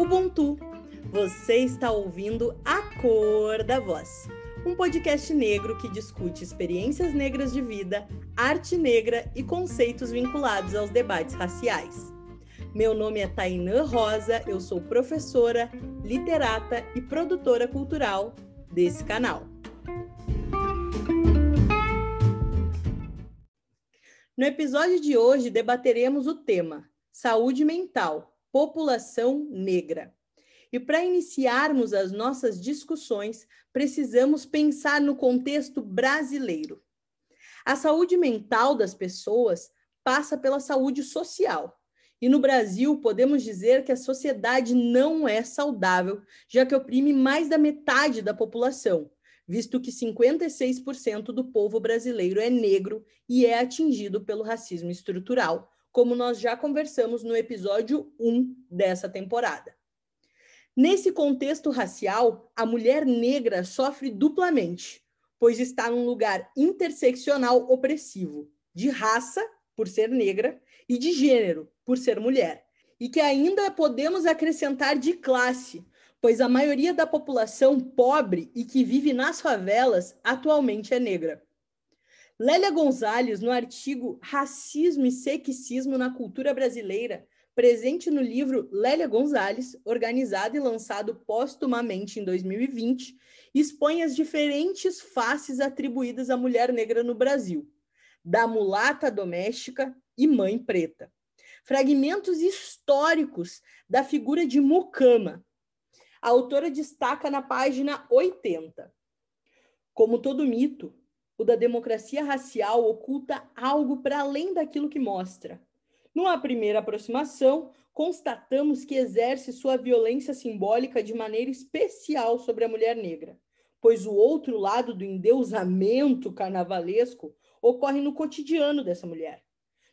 Ubuntu. Você está ouvindo A Cor da Voz, um podcast negro que discute experiências negras de vida, arte negra e conceitos vinculados aos debates raciais. Meu nome é Tainã Rosa, eu sou professora, literata e produtora cultural desse canal. No episódio de hoje debateremos o tema Saúde Mental, População Negra. E para iniciarmos as nossas discussões, precisamos pensar no contexto brasileiro. A saúde mental das pessoas passa pela saúde social. E no Brasil, podemos dizer que a sociedade não é saudável, já que oprime mais da metade da população, visto que 56% do povo brasileiro é negro e é atingido pelo racismo estrutural, como nós já conversamos no episódio 1 dessa temporada. Nesse contexto racial, a mulher negra sofre duplamente, pois está num lugar interseccional opressivo, de raça, por ser negra, e de gênero, por ser mulher. E que ainda podemos acrescentar de classe, pois a maioria da população pobre e que vive nas favelas atualmente é negra. Lélia Gonzalez, no artigo Racismo e Sexismo na Cultura Brasileira, presente no livro Lélia Gonzalez, organizado e lançado póstumamente em 2020, expõe as diferentes faces atribuídas à mulher negra no Brasil, da mulata doméstica e mãe preta. Fragmentos históricos da figura de Mucama, a autora destaca na página 80. Como todo mito, o da democracia racial oculta algo para além daquilo que mostra. Numa primeira aproximação, constatamos que exerce sua violência simbólica de maneira especial sobre a mulher negra, pois o outro lado do endeusamento carnavalesco ocorre no cotidiano dessa mulher,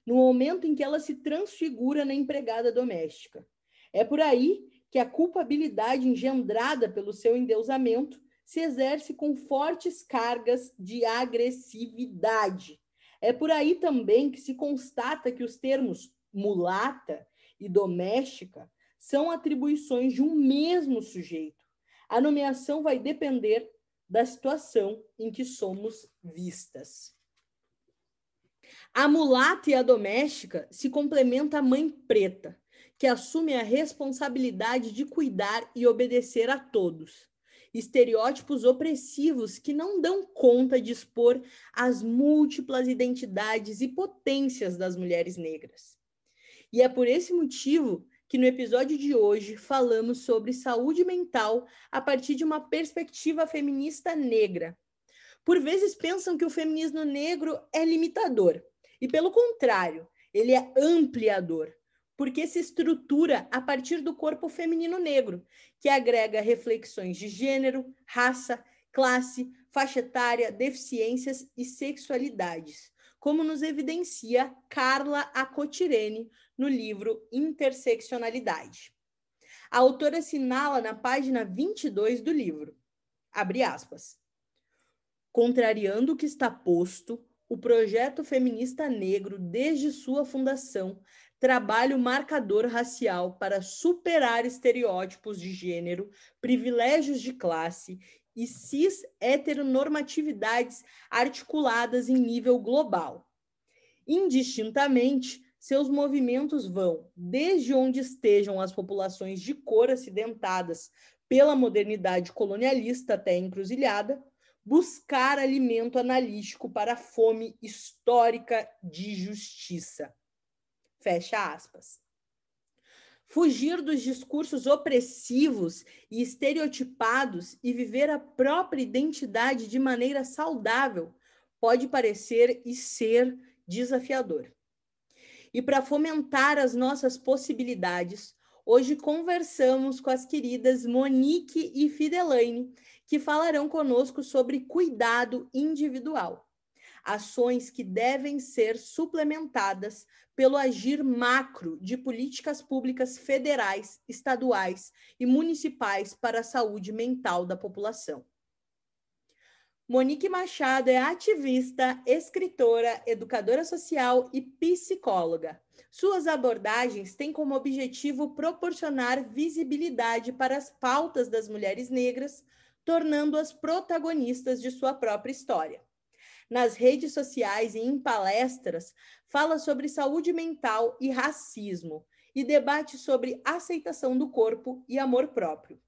no momento em que ela se transfigura na empregada doméstica. É por aí que a culpabilidade engendrada pelo seu endeusamento se exerce com fortes cargas de agressividade. É por aí também que se constata que os termos mulata e doméstica são atribuições de um mesmo sujeito. A nomeação vai depender da situação em que somos vistas. A mulata e a doméstica se complementa à mãe preta, que assume a responsabilidade de cuidar e obedecer a todos. Estereótipos opressivos que não dão conta de expor as múltiplas identidades e potências das mulheres negras. E é por esse motivo que no episódio de hoje falamos sobre saúde mental a partir de uma perspectiva feminista negra. Por vezes pensam que o feminismo negro é limitador, e pelo contrário, ele é ampliador, porque se estrutura a partir do corpo feminino negro, que agrega reflexões de gênero, raça, classe, faixa etária, deficiências e sexualidades, como nos evidencia Carla Acotirene no livro Interseccionalidade. A autora assinala na página 22 do livro, abre aspas, contrariando o que está posto, o projeto feminista negro, desde sua fundação, trabalha o marcador racial para superar estereótipos de gênero, privilégios de classe e cis heteronormatividades articuladas em nível global. Indistintamente, seus movimentos vão desde onde estejam as populações de cor acidentadas pela modernidade colonialista até encruzilhada, buscar alimento analítico para a fome histórica de justiça. Fecha aspas. Fugir dos discursos opressivos e estereotipados e viver a própria identidade de maneira saudável pode parecer e ser desafiador. E para fomentar as nossas possibilidades, hoje conversamos com as queridas Monique e Fidelaine, que falarão conosco sobre cuidado individual ações que devem ser suplementadas pelo agir macro de políticas públicas federais, estaduais e municipais para a saúde mental da população. Monique Machado é ativista, escritora, educadora social e psicóloga. Suas abordagens têm como objetivo proporcionar visibilidade para as pautas das mulheres negras, tornando-as protagonistas de sua própria história. Nas redes sociais e em palestras, fala sobre saúde mental e racismo e debate sobre aceitação do corpo e amor próprio.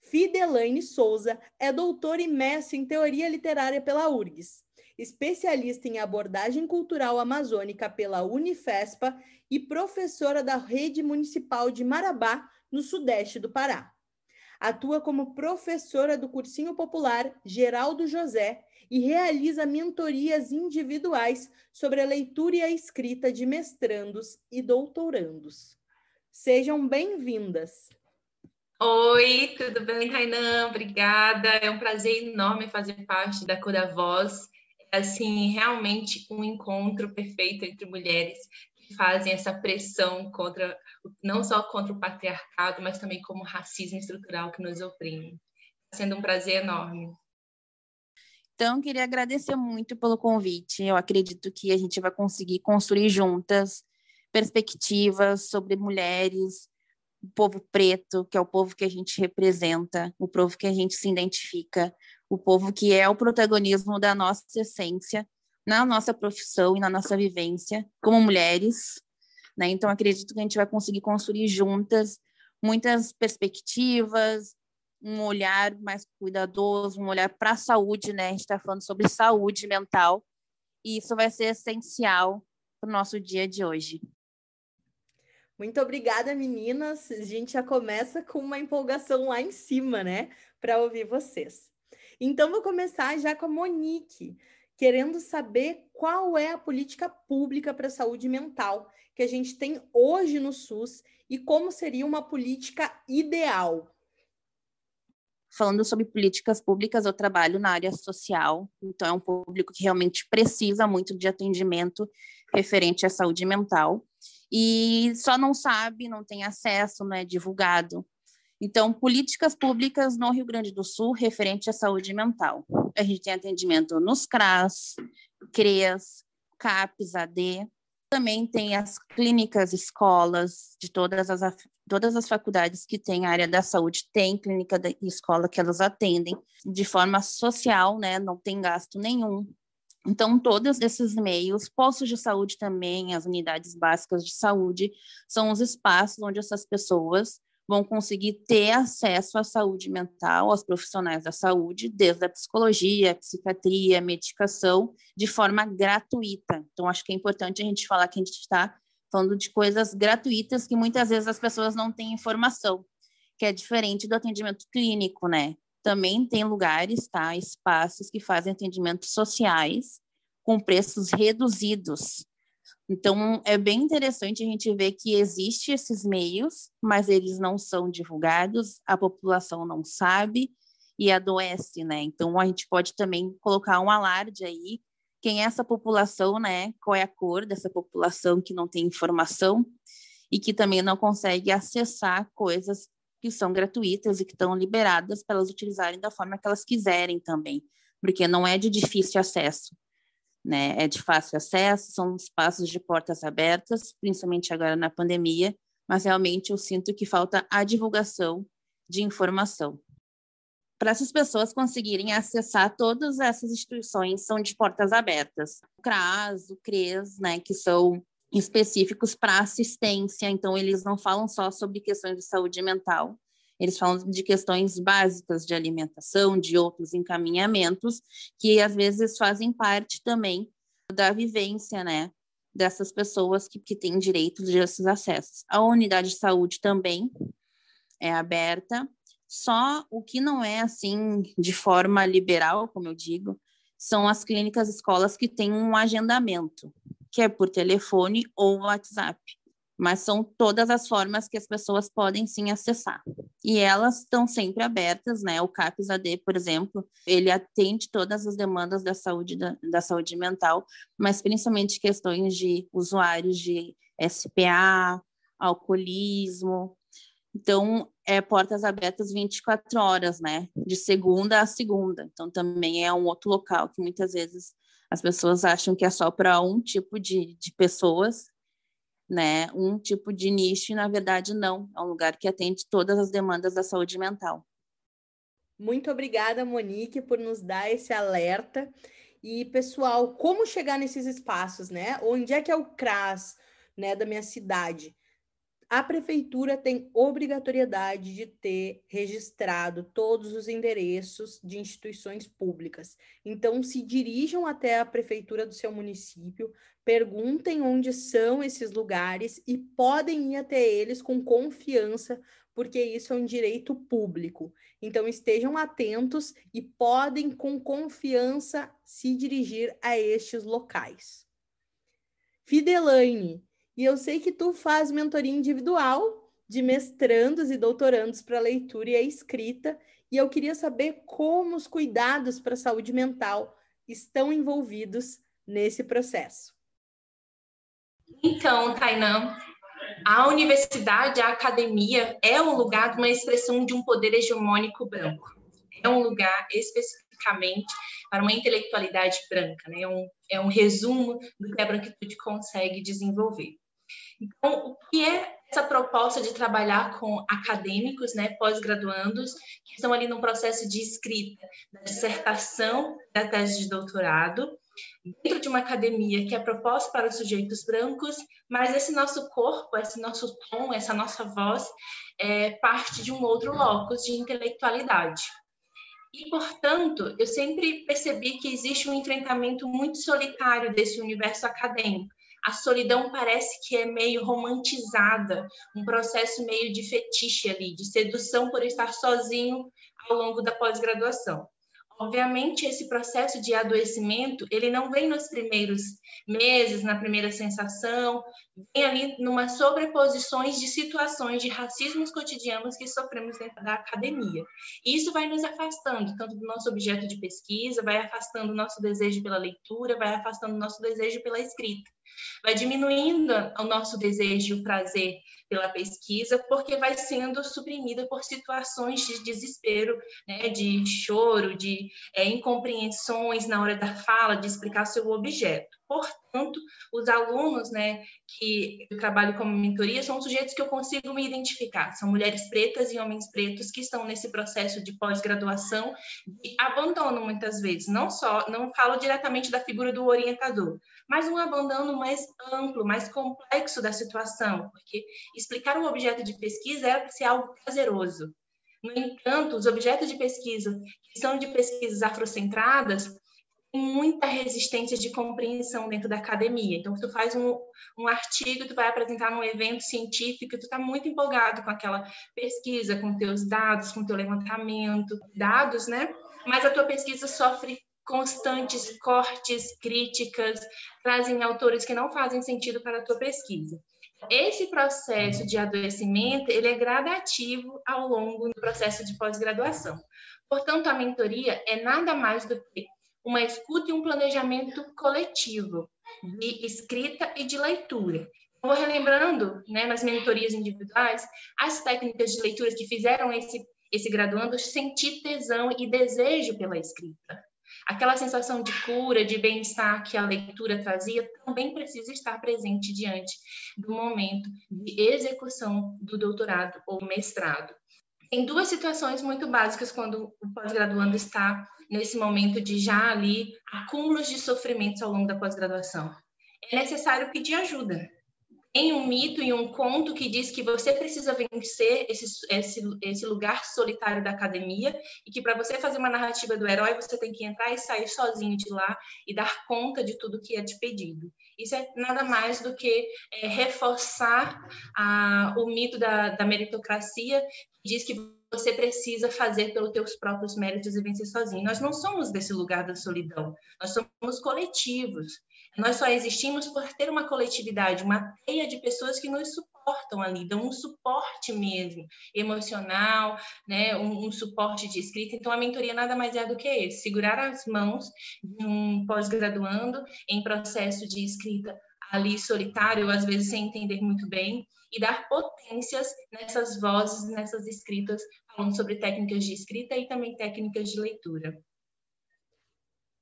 Fidelaine Souza é doutora e mestre em teoria literária pela URGS, especialista em abordagem cultural amazônica pela Unifespa e professora da Rede Municipal de Marabá, no sudeste do Pará. Atua como professora do Cursinho Popular Geraldo José e realiza mentorias individuais sobre a leitura e a escrita de mestrandos e doutorandos. Sejam bem-vindas! Oi, tudo bem, Tainan? Obrigada. É um prazer enorme fazer parte da Cura Voz. É, assim, realmente um encontro perfeito entre mulheres que fazem essa pressão contra, não só contra o patriarcado, mas também como o racismo estrutural que nos oprime. Está sendo um prazer enorme. Então, queria agradecer muito pelo convite. Eu acredito que a gente vai conseguir construir juntas perspectivas sobre mulheres, o povo preto, que é o povo que a gente representa, o povo que a gente se identifica, o povo que é o protagonismo da nossa essência na nossa profissão e na nossa vivência como mulheres. Né? Então, acredito que a gente vai conseguir construir juntas muitas perspectivas, um olhar mais cuidadoso, um olhar para a saúde, né? A gente está falando sobre saúde mental, e isso vai ser essencial para o nosso dia de hoje. Muito obrigada, meninas. A gente já começa com uma empolgação lá em cima, né? Para ouvir vocês. Então, vou começar já com a Monique, querendo saber qual é a política pública para a saúde mental que a gente tem hoje no SUS e como seria uma política ideal. Falando sobre políticas públicas, eu trabalho na área social, então é um público que realmente precisa muito de atendimento referente à saúde mental e só não sabe, não tem acesso, não é divulgado. Então, políticas públicas no Rio Grande do Sul referente à saúde mental. A gente tem atendimento nos CRAS, CREAS, CAPES, AD. Também tem as clínicas, escolas de todas as, todas as faculdades que têm área da saúde, tem clínica e escola que elas atendem de forma social, né? não tem gasto nenhum. Então, todos esses meios, postos de saúde também, as unidades básicas de saúde, são os espaços onde essas pessoas vão conseguir ter acesso à saúde mental, aos profissionais da saúde, desde a psicologia, a psiquiatria, a medicação, de forma gratuita. Então, acho que é importante a gente falar que a gente está falando de coisas gratuitas que muitas vezes as pessoas não têm informação, que é diferente do atendimento clínico, né? Também tem lugares, tá, espaços que fazem atendimentos sociais com preços reduzidos. Então, é bem interessante a gente ver que existe esses meios, mas eles não são divulgados, a população não sabe e adoece, né? Então, a gente pode também colocar um alarde aí, quem é essa população, né? Qual é a cor dessa população que não tem informação e que também não consegue acessar coisas que são gratuitas e que estão liberadas para elas utilizarem da forma que elas quiserem também, porque não é de difícil acesso, né? É de fácil acesso, são espaços de portas abertas, principalmente agora na pandemia, mas realmente eu sinto que falta a divulgação de informação. Para essas pessoas conseguirem acessar todas essas instituições, são de portas abertas. O CRAS, o CRES, né, que são específicos para assistência, então eles não falam só sobre questões de saúde mental, eles falam de questões básicas de alimentação, de outros encaminhamentos, que às vezes fazem parte também da vivência, né, dessas pessoas que, que têm direito desses acessos. A unidade de saúde também é aberta, só o que não é assim de forma liberal, como eu digo, são as clínicas escolas que têm um agendamento que é por telefone ou WhatsApp. Mas são todas as formas que as pessoas podem sim acessar. E elas estão sempre abertas, né? O CAPES AD, por exemplo, ele atende todas as demandas da saúde, da, da saúde mental, mas principalmente questões de usuários de SPA, alcoolismo, então, é portas abertas 24 horas, né? De segunda a segunda. Então, também é um outro local que muitas vezes as pessoas acham que é só para um tipo de, de pessoas né, um tipo de nicho e, na verdade, não. É um lugar que atende todas as demandas da saúde mental. Muito obrigada, Monique, por nos dar esse alerta. E, pessoal, como chegar nesses espaços, né? Onde é que é o CRAS, né, da minha cidade? A prefeitura tem obrigatoriedade de ter registrado todos os endereços de instituições públicas. Então, se dirijam até a prefeitura do seu município, perguntem onde são esses lugares e podem ir até eles com confiança, porque isso é um direito público. Então, estejam atentos e podem, com confiança, se dirigir a estes locais. Fidelaine, e eu sei que tu faz mentoria individual de mestrandos e doutorandos para leitura e a escrita, e eu queria saber como os cuidados para a saúde mental estão envolvidos nesse processo. Então, Tainã, a universidade, a academia, é um lugar de uma expressão de um poder hegemônico branco. É um lugar especificamente para uma intelectualidade branca, né? é, um, é um resumo do que a branquitude consegue desenvolver. Então, o que é essa proposta de trabalhar com acadêmicos, né, pós-graduandos, que estão ali no processo de escrita da dissertação da tese de doutorado, dentro de uma academia que é proposta para os sujeitos brancos, mas esse nosso corpo, esse nosso tom, essa nossa voz é parte de um outro locus de intelectualidade. E, portanto, eu sempre percebi que existe um enfrentamento muito solitário desse universo acadêmico, a solidão parece que é meio romantizada, um processo meio de fetiche ali, de sedução por estar sozinho ao longo da pós-graduação. Obviamente, esse processo de adoecimento, ele não vem nos primeiros meses, na primeira sensação, vem ali numa sobreposições de situações de racismos cotidianos que sofremos dentro da academia. E isso vai nos afastando, tanto do nosso objeto de pesquisa, vai afastando o nosso desejo pela leitura, vai afastando o nosso desejo pela escrita. Vai diminuindo o nosso desejo e o prazer pela pesquisa, porque vai sendo suprimida por situações de desespero, né, de choro, de é, incompreensões na hora da fala, de explicar seu objeto. Portanto, os alunos né, que eu trabalho como mentoria são sujeitos que eu consigo me identificar. São mulheres pretas e homens pretos que estão nesse processo de pós-graduação e abandono muitas vezes. Não só, não falo diretamente da figura do orientador, mas um abandono mais amplo, mais complexo da situação, porque explicar um objeto de pesquisa é ser algo prazeroso. No entanto, os objetos de pesquisa que são de pesquisas afrocentradas muita resistência de compreensão dentro da academia. Então, tu faz um, um artigo, tu vai apresentar num evento científico, tu está muito empolgado com aquela pesquisa, com teus dados, com teu levantamento, dados, né? Mas a tua pesquisa sofre constantes cortes, críticas, trazem autores que não fazem sentido para a tua pesquisa. Esse processo de adoecimento, ele é gradativo ao longo do processo de pós-graduação. Portanto, a mentoria é nada mais do que uma escuta e um planejamento coletivo de escrita e de leitura. vou relembrando, né, nas mentorias individuais, as técnicas de leitura que fizeram esse, esse graduando sentir tesão e desejo pela escrita. Aquela sensação de cura, de bem-estar que a leitura trazia, também precisa estar presente diante do momento de execução do doutorado ou mestrado. Tem duas situações muito básicas quando o pós-graduando está nesse momento de já ali acúmulos de sofrimentos ao longo da pós-graduação. É necessário pedir ajuda. Tem um mito e um conto que diz que você precisa vencer esse, esse, esse lugar solitário da academia e que para você fazer uma narrativa do herói, você tem que entrar e sair sozinho de lá e dar conta de tudo que é te pedido. Isso é nada mais do que é, reforçar a, o mito da, da meritocracia, que diz que você precisa fazer pelos teus próprios méritos e vencer sozinho. Nós não somos desse lugar da solidão, nós somos coletivos. Nós só existimos por ter uma coletividade, uma teia de pessoas que nos suportam ali, dão um suporte mesmo, emocional, né, um, um suporte de escrita. Então, a mentoria nada mais é do que esse, segurar as mãos de um pós-graduando em processo de escrita ali solitário, às vezes sem entender muito bem, e dar potências nessas vozes, nessas escritas, falando sobre técnicas de escrita e também técnicas de leitura.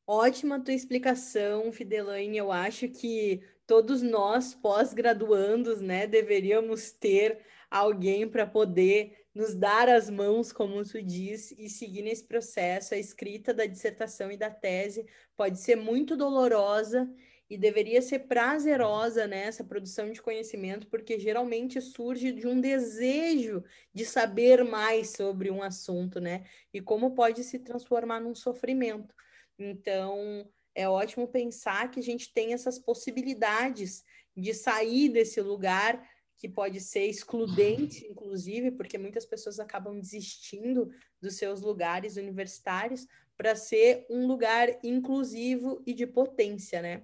Ótima tua explicação, Fidelaine. Eu acho que todos nós, pós-graduandos, né, deveríamos ter alguém para poder nos dar as mãos, como tu diz, e seguir nesse processo. A escrita da dissertação e da tese pode ser muito dolorosa e deveria ser prazerosa nessa né, produção de conhecimento, porque geralmente surge de um desejo de saber mais sobre um assunto, né? E como pode se transformar num sofrimento. Então, é ótimo pensar que a gente tem essas possibilidades de sair desse lugar que pode ser excludente, inclusive, porque muitas pessoas acabam desistindo dos seus lugares universitários para ser um lugar inclusivo e de potência, né?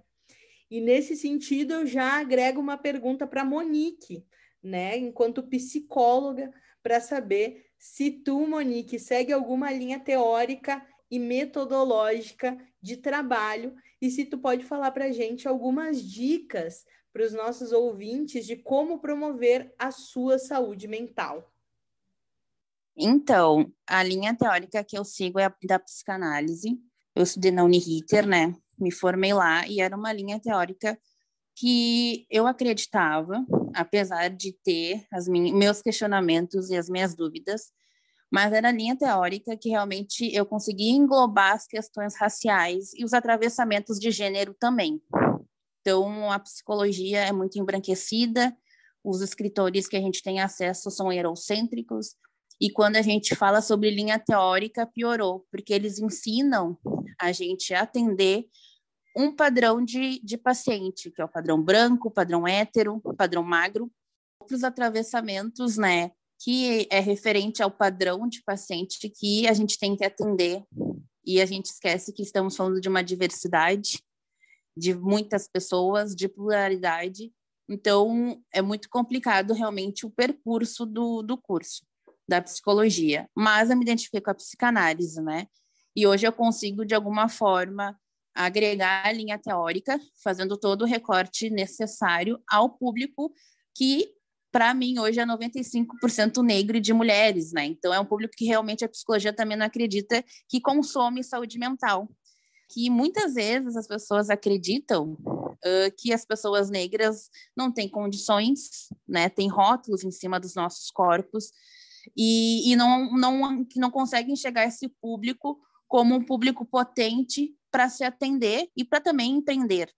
E nesse sentido, eu já agrego uma pergunta para Monique, né, enquanto psicóloga, para saber se tu, Monique, segue alguma linha teórica e metodológica de trabalho e se tu pode falar para a gente algumas dicas para os nossos ouvintes de como promover a sua saúde mental. Então, a linha teórica que eu sigo é a da psicanálise. Eu estudei na Uniriter, né? Me formei lá e era uma linha teórica que eu acreditava, apesar de ter as minhas, meus questionamentos e as minhas dúvidas, mas era a linha teórica que realmente eu conseguia englobar as questões raciais e os atravessamentos de gênero também. Então, a psicologia é muito embranquecida, os escritores que a gente tem acesso são eurocêntricos, e quando a gente fala sobre linha teórica, piorou, porque eles ensinam a gente a atender um padrão de, de paciente, que é o padrão branco, padrão hétero, padrão magro, outros atravessamentos, né, que é referente ao padrão de paciente que a gente tem que atender e a gente esquece que estamos falando de uma diversidade de muitas pessoas, de pluralidade. Então, é muito complicado realmente o percurso do, do curso da psicologia. Mas eu me identifiquei com a psicanálise, né? E hoje eu consigo, de alguma forma, agregar a linha teórica, fazendo todo o recorte necessário ao público que para mim, hoje é 95% negro e de mulheres, né? Então, é um público que realmente a psicologia também não acredita que consome saúde mental. Que muitas vezes as pessoas acreditam uh, que as pessoas negras não têm condições, né? Tem rótulos em cima dos nossos corpos e, e não, não, não conseguem enxergar esse público como um público potente para se atender e para também empreender,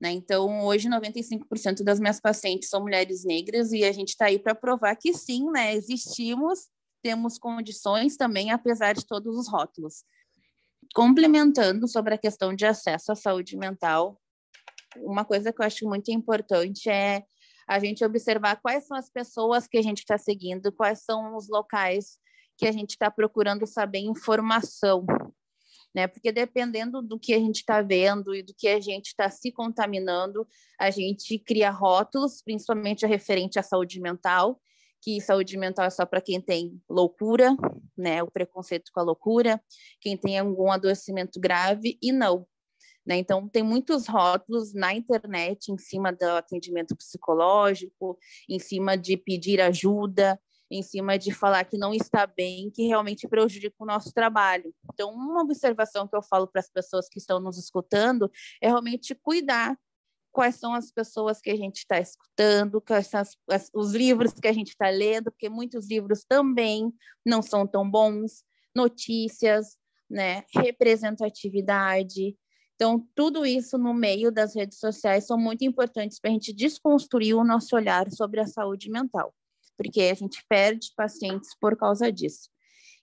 né? Então, hoje, 95% das minhas pacientes são mulheres negras e a gente está aí para provar que sim, né? existimos, temos condições também, apesar de todos os rótulos. Complementando sobre a questão de acesso à saúde mental, uma coisa que eu acho muito importante é a gente observar quais são as pessoas que a gente está seguindo, quais são os locais que a gente está procurando saber informação, né? Porque dependendo do que a gente está vendo e do que a gente está se contaminando, a gente cria rótulos, principalmente referente à saúde mental, que saúde mental é só para quem tem loucura, né? O preconceito com a loucura, quem tem algum adoecimento grave e não. Né? Então, tem muitos rótulos na internet em cima do atendimento psicológico, em cima de pedir ajuda, em cima de falar que não está bem, que realmente prejudica o nosso trabalho. Então, uma observação que eu falo para as pessoas que estão nos escutando é realmente cuidar quais são as pessoas que a gente está escutando, quais são as, as, os livros que a gente está lendo, porque muitos livros também não são tão bons, notícias, né, representatividade. Então, tudo isso no meio das redes sociais são muito importantes para a gente desconstruir o nosso olhar sobre a saúde mental porque a gente perde pacientes por causa disso.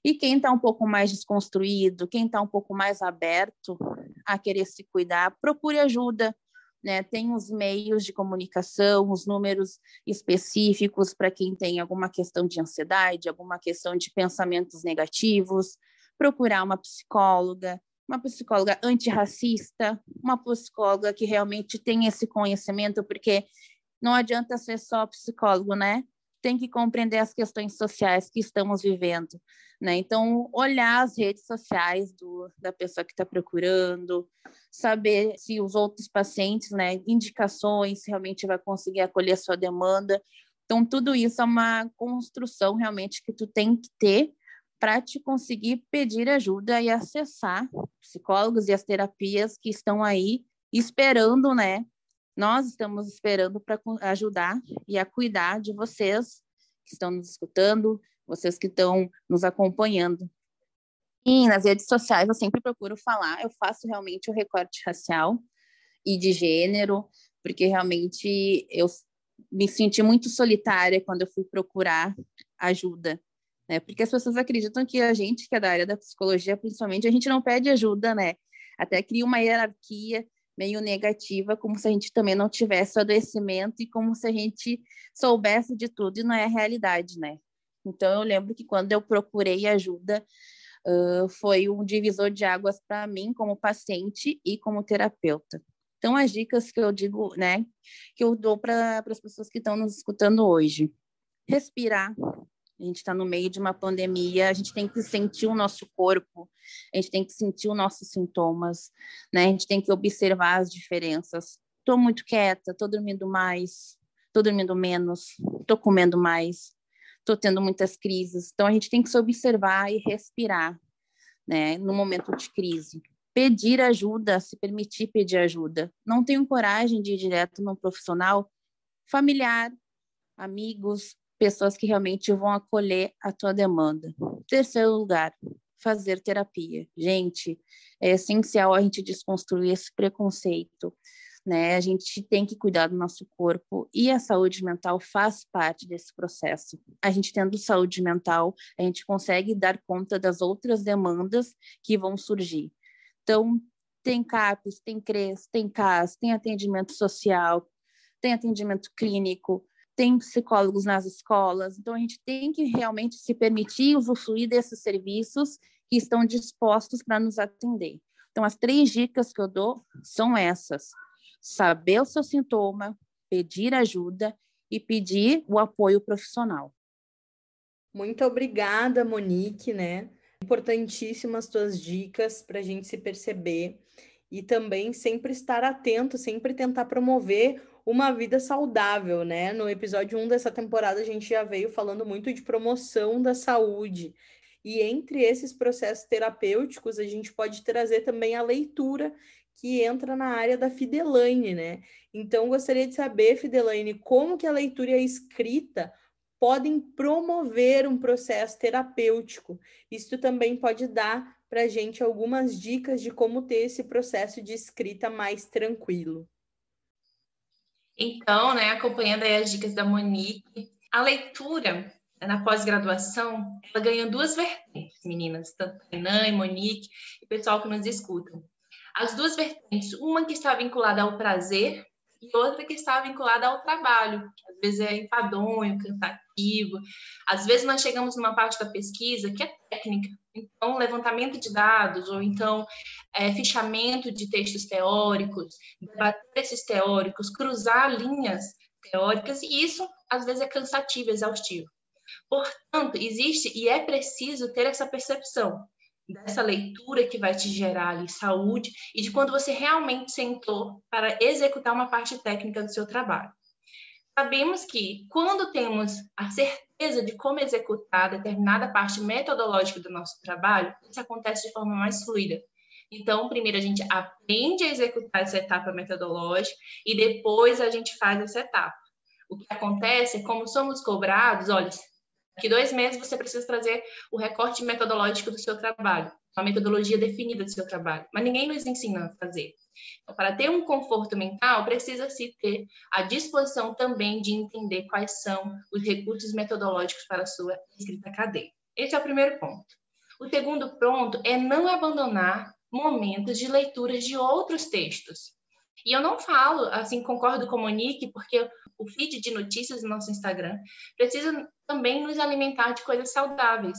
E quem está um pouco mais desconstruído, quem está um pouco mais aberto a querer se cuidar, procure ajuda. Né? Tem os meios de comunicação, os números específicos para quem tem alguma questão de ansiedade, alguma questão de pensamentos negativos. Procurar uma psicóloga, uma psicóloga antirracista, uma psicóloga que realmente tem esse conhecimento, porque não adianta ser só psicólogo, né? Tem que compreender as questões sociais que estamos vivendo, né? Então, olhar as redes sociais do, da pessoa que está procurando, saber se os outros pacientes, né, indicações, realmente vai conseguir acolher a sua demanda. Então, tudo isso é uma construção realmente que tu tem que ter para te conseguir pedir ajuda e acessar psicólogos e as terapias que estão aí esperando, né? Nós estamos esperando para ajudar e a cuidar de vocês que estão nos escutando, vocês que estão nos acompanhando. E nas redes sociais eu sempre procuro falar, eu faço realmente o recorte racial e de gênero, porque realmente eu me senti muito solitária quando eu fui procurar ajuda, né? Porque as pessoas acreditam que a gente, que é da área da psicologia, principalmente, a gente não pede ajuda, né? Até cria uma hierarquia meio negativa, como se a gente também não tivesse o adoecimento e como se a gente soubesse de tudo e não é a realidade, né? Então eu lembro que quando eu procurei ajuda, uh, foi um divisor de águas para mim como paciente e como terapeuta. Então as dicas que eu digo, né, que eu dou para as pessoas que estão nos escutando hoje, respirar, a gente está no meio de uma pandemia, a gente tem que sentir o nosso corpo, a gente tem que sentir os nossos sintomas, né? A gente tem que observar as diferenças. Estou muito quieta, estou dormindo mais, estou dormindo menos, estou comendo mais, estou tendo muitas crises. Então a gente tem que se observar e respirar, né? No momento de crise. Pedir ajuda, se permitir pedir ajuda. Não tenho coragem de ir direto num profissional familiar, amigos, pessoas que realmente vão acolher a tua demanda. Terceiro lugar, fazer terapia. Gente, é essencial a gente desconstruir esse preconceito, né? A gente tem que cuidar do nosso corpo e a saúde mental faz parte desse processo. A gente tendo saúde mental, a gente consegue dar conta das outras demandas que vão surgir. Então, tem CAPES, tem CRES, tem CAS, tem atendimento social, tem atendimento clínico, tem psicólogos nas escolas, então a gente tem que realmente se permitir usufruir desses serviços que estão dispostos para nos atender. Então, as três dicas que eu dou são essas: saber o seu sintoma, pedir ajuda e pedir o apoio profissional. Muito obrigada, Monique, né? Importantíssimas tuas dicas para a gente se perceber e também sempre estar atento, sempre tentar promover uma vida saudável, né? No episódio 1 dessa temporada, a gente já veio falando muito de promoção da saúde. E entre esses processos terapêuticos, a gente pode trazer também a leitura, que entra na área da Fidelaine, né? Então, gostaria de saber, Fidelaine, como que a leitura e a escrita podem promover um processo terapêutico. Isso também pode dar para a gente algumas dicas de como ter esse processo de escrita mais tranquilo. Então, né, acompanhando as dicas da Monique, a leitura na pós-graduação, ela ganha duas vertentes, meninas, tanto Renan e Monique e pessoal que nos escutam. As duas vertentes, uma que está vinculada ao prazer e outra que está vinculada ao trabalho, que às vezes é enfadonho, cansativo. Às vezes nós chegamos numa parte da pesquisa que é técnica, então levantamento de dados, ou então é, fichamento de textos teóricos, debater esses teóricos, cruzar linhas teóricas, e isso às vezes é cansativo, exaustivo. Portanto, existe e é preciso ter essa percepção dessa leitura que vai te gerar ali saúde e de quando você realmente sentou para executar uma parte técnica do seu trabalho. Sabemos que quando temos a certeza de como executar determinada parte metodológica do nosso trabalho, isso acontece de forma mais fluida. Então, primeiro a gente aprende a executar essa etapa metodológica e depois a gente faz essa etapa. O que acontece é como somos cobrados, olha, Daqui dois meses você precisa trazer o recorte metodológico do seu trabalho, uma metodologia definida do seu trabalho, mas ninguém nos ensina a fazer. Então, para ter um conforto mental, precisa-se ter a disposição também de entender quais são os recursos metodológicos para a sua escrita acadêmica. Esse é o primeiro ponto. O segundo ponto é não abandonar momentos de leituras de outros textos. E eu não falo, assim, concordo com Monique, porque o feed de notícias do nosso Instagram precisa também nos alimentar de coisas saudáveis.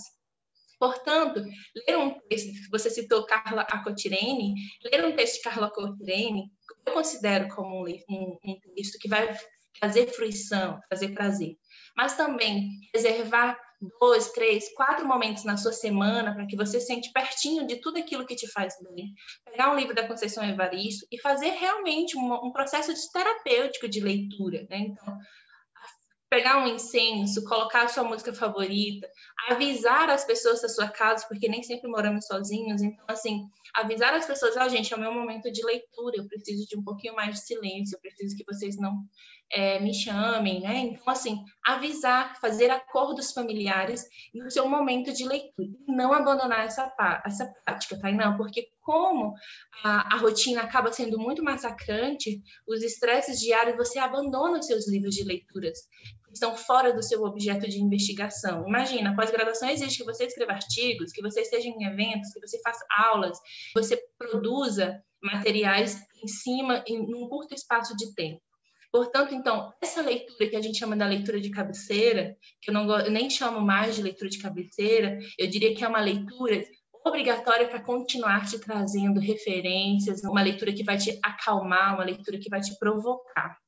Portanto, ler um texto, você citou Carla Acotirene, ler um texto de Carla Acotirene, eu considero como um, um, um texto que vai trazer fruição, trazer prazer. Mas também reservar dois, três, quatro momentos na sua semana para que você sente pertinho de tudo aquilo que te faz bem. Pegar um livro da Conceição Evaristo e fazer realmente um, um processo de terapêutico de leitura. Né? Então, pegar um incenso, colocar a sua música favorita, avisar as pessoas da sua casa, porque nem sempre moramos sozinhos, então, assim, avisar as pessoas, ah, gente, é o meu momento de leitura, eu preciso de um pouquinho mais de silêncio, eu preciso que vocês não é, me chamem, né? Então, assim, avisar, fazer acordos familiares no seu momento de leitura, não abandonar essa, essa prática, tá? Não, porque como a, a rotina acaba sendo muito massacrante, os estresses diários, você abandona os seus livros de leituras estão fora do seu objeto de investigação. Imagina, a pós-graduação exige que você escreva artigos, que você esteja em eventos, que você faça aulas, que você produza materiais em cima, em um curto espaço de tempo. Portanto, então, essa leitura que a gente chama da leitura de cabeceira, que eu, não, eu nem chamo mais de leitura de cabeceira, eu diria que é uma leitura obrigatória para continuar te trazendo referências, uma leitura que vai te acalmar, uma leitura que vai te provocar.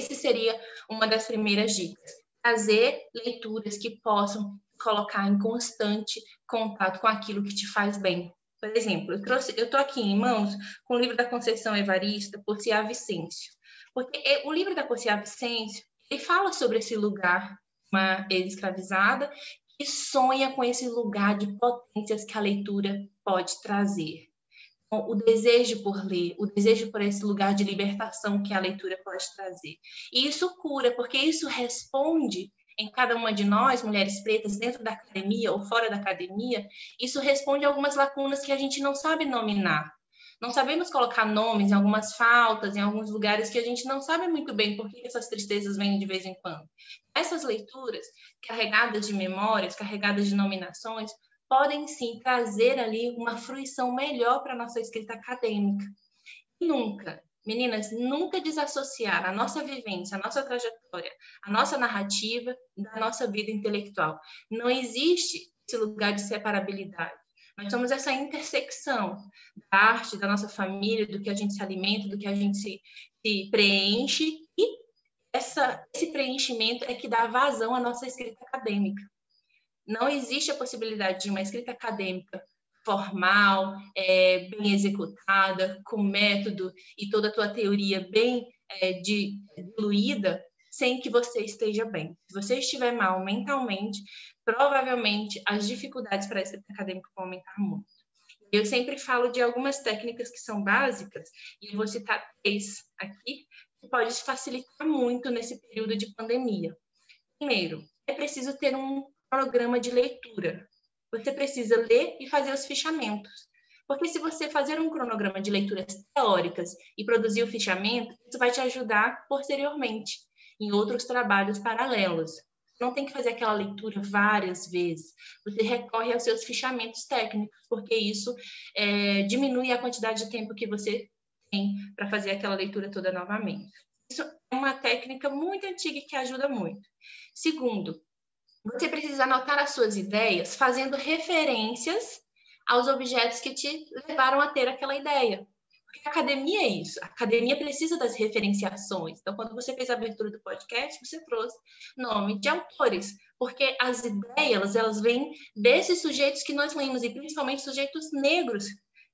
Esse seria uma das primeiras dicas. Trazer leituras que possam colocar em constante contato com aquilo que te faz bem. Por exemplo, eu trouxe, eu estou aqui em mãos com o livro da Conceição Evarista, por Cia Vicêncio. Porque o livro da Porcia Vicêncio, ele fala sobre esse lugar, uma ex-escravizada, que sonha com esse lugar de potências que a leitura pode trazer. O desejo por ler, o desejo por esse lugar de libertação que a leitura pode trazer. E isso cura, porque isso responde em cada uma de nós, mulheres pretas, dentro da academia ou fora da academia, isso responde a algumas lacunas que a gente não sabe nominar não sabemos colocar nomes em algumas faltas, em alguns lugares que a gente não sabe muito bem por que essas tristezas vêm de vez em quando. Essas leituras, carregadas de memórias, carregadas de nominações, podem sim trazer ali uma fruição melhor para a nossa escrita acadêmica. E nunca, meninas, nunca desassociar a nossa vivência, a nossa trajetória, a nossa narrativa da nossa vida intelectual. Não existe esse lugar de separabilidade. Nós somos essa intersecção da arte, da nossa família, do que a gente se alimenta, do que a gente se, se preenche, e essa, esse preenchimento é que dá vazão à nossa escrita acadêmica. Não existe a possibilidade de uma escrita acadêmica formal, é, bem executada, com método e toda a tua teoria bem é, de, diluída, sem que você esteja bem. Se você estiver mal mentalmente, provavelmente as dificuldades para esse acadêmico vão aumentar muito. Eu sempre falo de algumas técnicas que são básicas, e vou citar três aqui, que pode facilitar muito nesse período de pandemia. Primeiro, é preciso ter um programa de leitura. Você precisa ler e fazer os fichamentos. Porque se você fazer um cronograma de leituras teóricas e produzir o fichamento, isso vai te ajudar posteriormente em outros trabalhos paralelos não tem que fazer aquela leitura várias vezes. Você recorre aos seus fichamentos técnicos, porque isso é, diminui a quantidade de tempo que você tem para fazer aquela leitura toda novamente. Isso é uma técnica muito antiga que ajuda muito. Segundo, você precisa anotar as suas ideias fazendo referências aos objetos que te levaram a ter aquela ideia. Porque a academia é isso. A academia precisa das referenciações. Então, quando você fez a abertura do podcast, você trouxe nome de autores, porque as ideias, elas vêm desses sujeitos que nós lemos, e principalmente sujeitos negros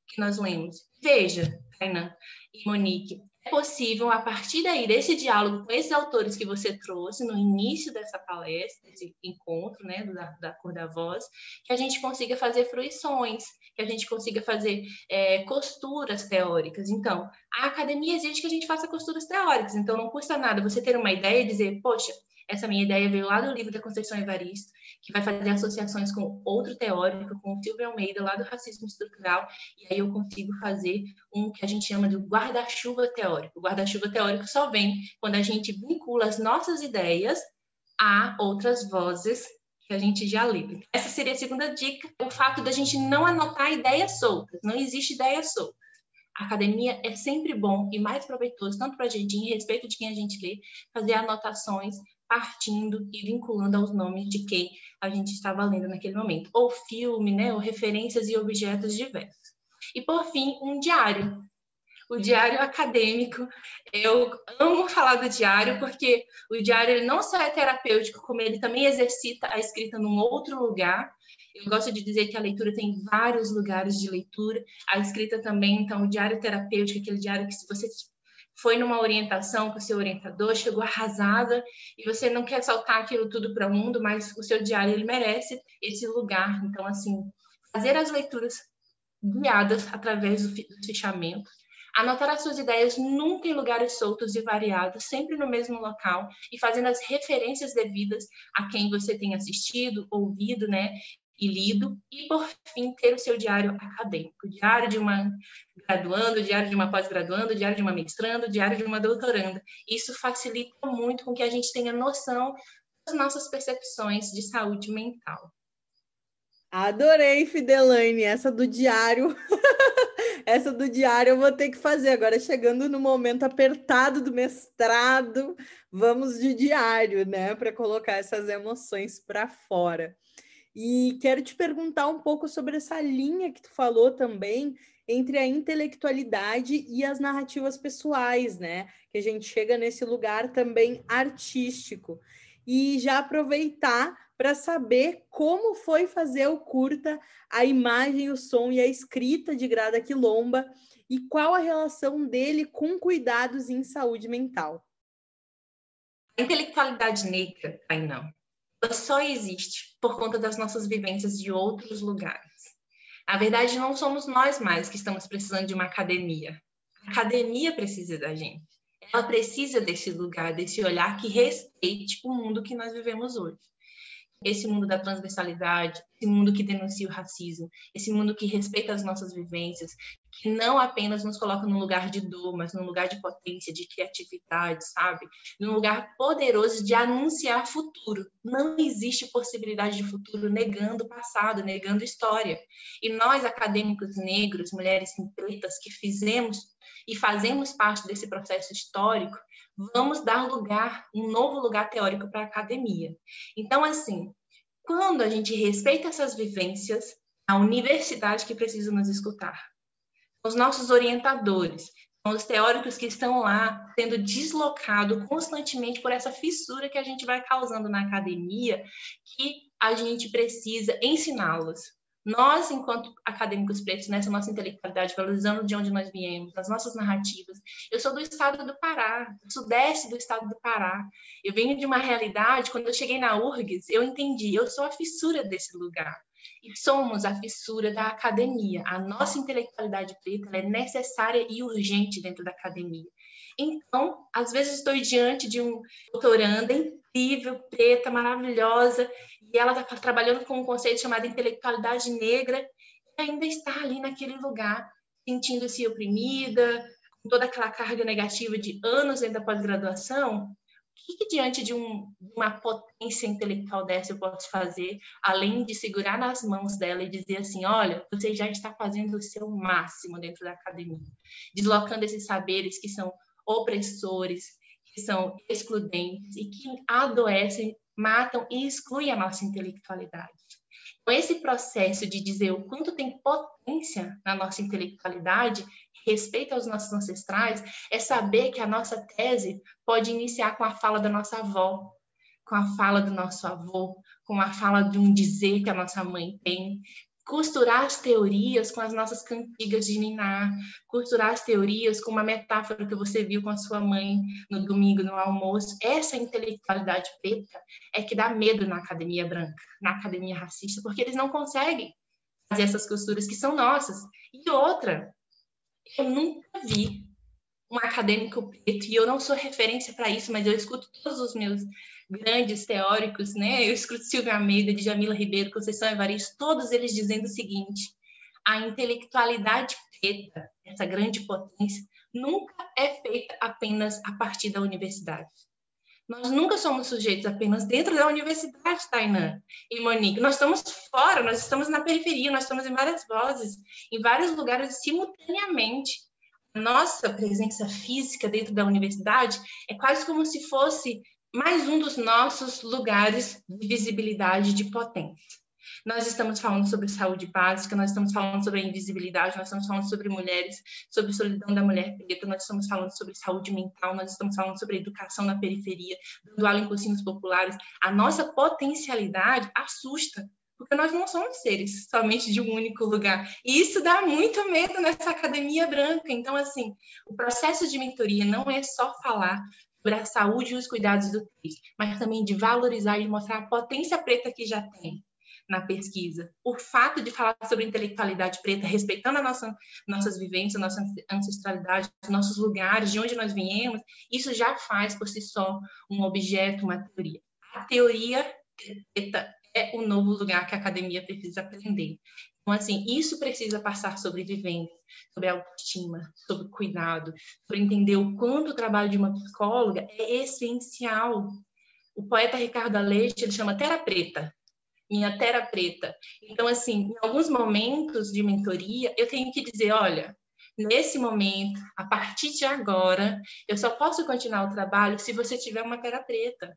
que nós lemos. Veja, Kainan e Monique, é possível, a partir daí, desse diálogo com esses autores que você trouxe no início dessa palestra, desse encontro, né, da, da Cor da Voz, que a gente consiga fazer fruições, que a gente consiga fazer é, costuras teóricas. Então, a academia exige que a gente faça costuras teóricas, então não custa nada você ter uma ideia e dizer, poxa, essa minha ideia veio lá do livro da Conceição Evaristo, que vai fazer associações com outro teórico, com o Silvio Almeida, lá do racismo estrutural, e aí eu consigo fazer um que a gente chama de guarda-chuva teórico. O guarda-chuva teórico só vem quando a gente vincula as nossas ideias a outras vozes que a gente já leu. Essa seria a segunda dica, o fato da gente não anotar ideias soltas. Não existe ideia solta. A academia é sempre bom e mais proveitoso, tanto para a gente, em respeito de quem a gente lê, fazer anotações partindo e vinculando aos nomes de quem a gente estava lendo naquele momento, ou filme, né, ou referências e objetos diversos. E por fim, um diário. O diário acadêmico, eu amo falar do diário porque o diário não só é terapêutico, como ele também exercita a escrita num outro lugar. Eu gosto de dizer que a leitura tem vários lugares de leitura, a escrita também, então o diário terapêutico, aquele diário que se você foi numa orientação com o seu orientador, chegou arrasada e você não quer soltar aquilo tudo para o mundo, mas o seu diário ele merece esse lugar. Então, assim, fazer as leituras guiadas através do fichamento, anotar as suas ideias nunca em lugares soltos e variados, sempre no mesmo local e fazendo as referências devidas a quem você tem assistido, ouvido, né? E lido, e por fim ter o seu diário acadêmico, diário de uma graduando, diário de uma pós-graduando, diário de uma mestrando, diário de uma doutoranda. Isso facilita muito com que a gente tenha noção das nossas percepções de saúde mental. Adorei, Fidelaine, essa do diário. essa do diário eu vou ter que fazer. Agora, chegando no momento apertado do mestrado, vamos de diário, né? Para colocar essas emoções para fora. E quero te perguntar um pouco sobre essa linha que tu falou também entre a intelectualidade e as narrativas pessoais, né? Que a gente chega nesse lugar também artístico. E já aproveitar para saber como foi fazer o curta, a imagem, o som e a escrita de Grada Quilomba e qual a relação dele com cuidados em saúde mental. A intelectualidade negra, aí não, ela só existe por conta das nossas vivências de outros lugares. Na verdade, não somos nós mais que estamos precisando de uma academia. A academia precisa da gente. Ela precisa desse lugar, desse olhar que respeite o mundo que nós vivemos hoje esse mundo da transversalidade, esse mundo que denuncia o racismo, esse mundo que respeita as nossas vivências, que não apenas nos coloca num lugar de dor, mas num lugar de potência, de criatividade, sabe? Num lugar poderoso de anunciar futuro. Não existe possibilidade de futuro negando o passado, negando história. E nós, acadêmicos negros, mulheres pretas, que fizemos e fazemos parte desse processo histórico, vamos dar lugar, um novo lugar teórico para a academia. Então, assim, quando a gente respeita essas vivências, a universidade que precisa nos escutar, os nossos orientadores, os teóricos que estão lá sendo deslocados constantemente por essa fissura que a gente vai causando na academia, que a gente precisa ensiná-los. Nós, enquanto acadêmicos pretos, nessa nossa intelectualidade, valorizando de onde nós viemos, as nossas narrativas. Eu sou do estado do Pará, sudeste do estado do Pará. Eu venho de uma realidade, quando eu cheguei na URGS, eu entendi, eu sou a fissura desse lugar. E somos a fissura da academia. A nossa intelectualidade preta é necessária e urgente dentro da academia. Então, às vezes estou diante de um doutoranda incrível, preta, maravilhosa, e ela está trabalhando com um conceito chamado intelectualidade negra, e ainda está ali naquele lugar, sentindo-se oprimida, com toda aquela carga negativa de anos dentro da pós-graduação, o que, diante de um, uma potência intelectual dessa eu posso fazer, além de segurar nas mãos dela e dizer assim, olha, você já está fazendo o seu máximo dentro da academia, deslocando esses saberes que são opressores, que são excludentes e que adoecem matam e excluem a nossa intelectualidade. Então, esse processo de dizer o quanto tem potência na nossa intelectualidade, respeito aos nossos ancestrais, é saber que a nossa tese pode iniciar com a fala da nossa avó, com a fala do nosso avô, com a fala de um dizer que a nossa mãe tem, costurar as teorias com as nossas cantigas de Niná, costurar as teorias com uma metáfora que você viu com a sua mãe no domingo no almoço. Essa intelectualidade preta é que dá medo na academia branca, na academia racista, porque eles não conseguem fazer essas costuras que são nossas. E outra, eu nunca vi um acadêmico preto, e eu não sou referência para isso, mas eu escuto todos os meus grandes teóricos, né? Eu escuto Silvia Almeida, de Jamila Ribeiro, Conceição Evaristo, todos eles dizendo o seguinte: a intelectualidade preta, essa grande potência, nunca é feita apenas a partir da universidade. Nós nunca somos sujeitos apenas dentro da universidade, Tainan e Monique. Nós estamos fora, nós estamos na periferia, nós estamos em várias vozes, em vários lugares simultaneamente. Nossa presença física dentro da universidade é quase como se fosse mais um dos nossos lugares de visibilidade de potência. Nós estamos falando sobre saúde básica, nós estamos falando sobre a invisibilidade, nós estamos falando sobre mulheres, sobre solidão da mulher preta, nós estamos falando sobre saúde mental, nós estamos falando sobre educação na periferia, dando aula em cursinhos populares. A nossa potencialidade assusta porque nós não somos seres somente de um único lugar. E isso dá muito medo nessa academia branca. Então, assim, o processo de mentoria não é só falar sobre a saúde e os cuidados do triste, mas também de valorizar e mostrar a potência preta que já tem na pesquisa. O fato de falar sobre intelectualidade preta, respeitando a nossa, nossas vivências, nossa ancestralidade, nossos lugares, de onde nós viemos, isso já faz por si só um objeto, uma teoria. A teoria é o novo lugar que a academia precisa aprender. Então, assim, isso precisa passar sobre vivência, sobre autoestima, sobre cuidado, sobre entender o quanto o trabalho de uma psicóloga é essencial. O poeta Ricardo Aleixo, ele chama Terra Preta, minha Terra Preta. Então, assim, em alguns momentos de mentoria, eu tenho que dizer, olha, nesse momento, a partir de agora, eu só posso continuar o trabalho se você tiver uma Terra Preta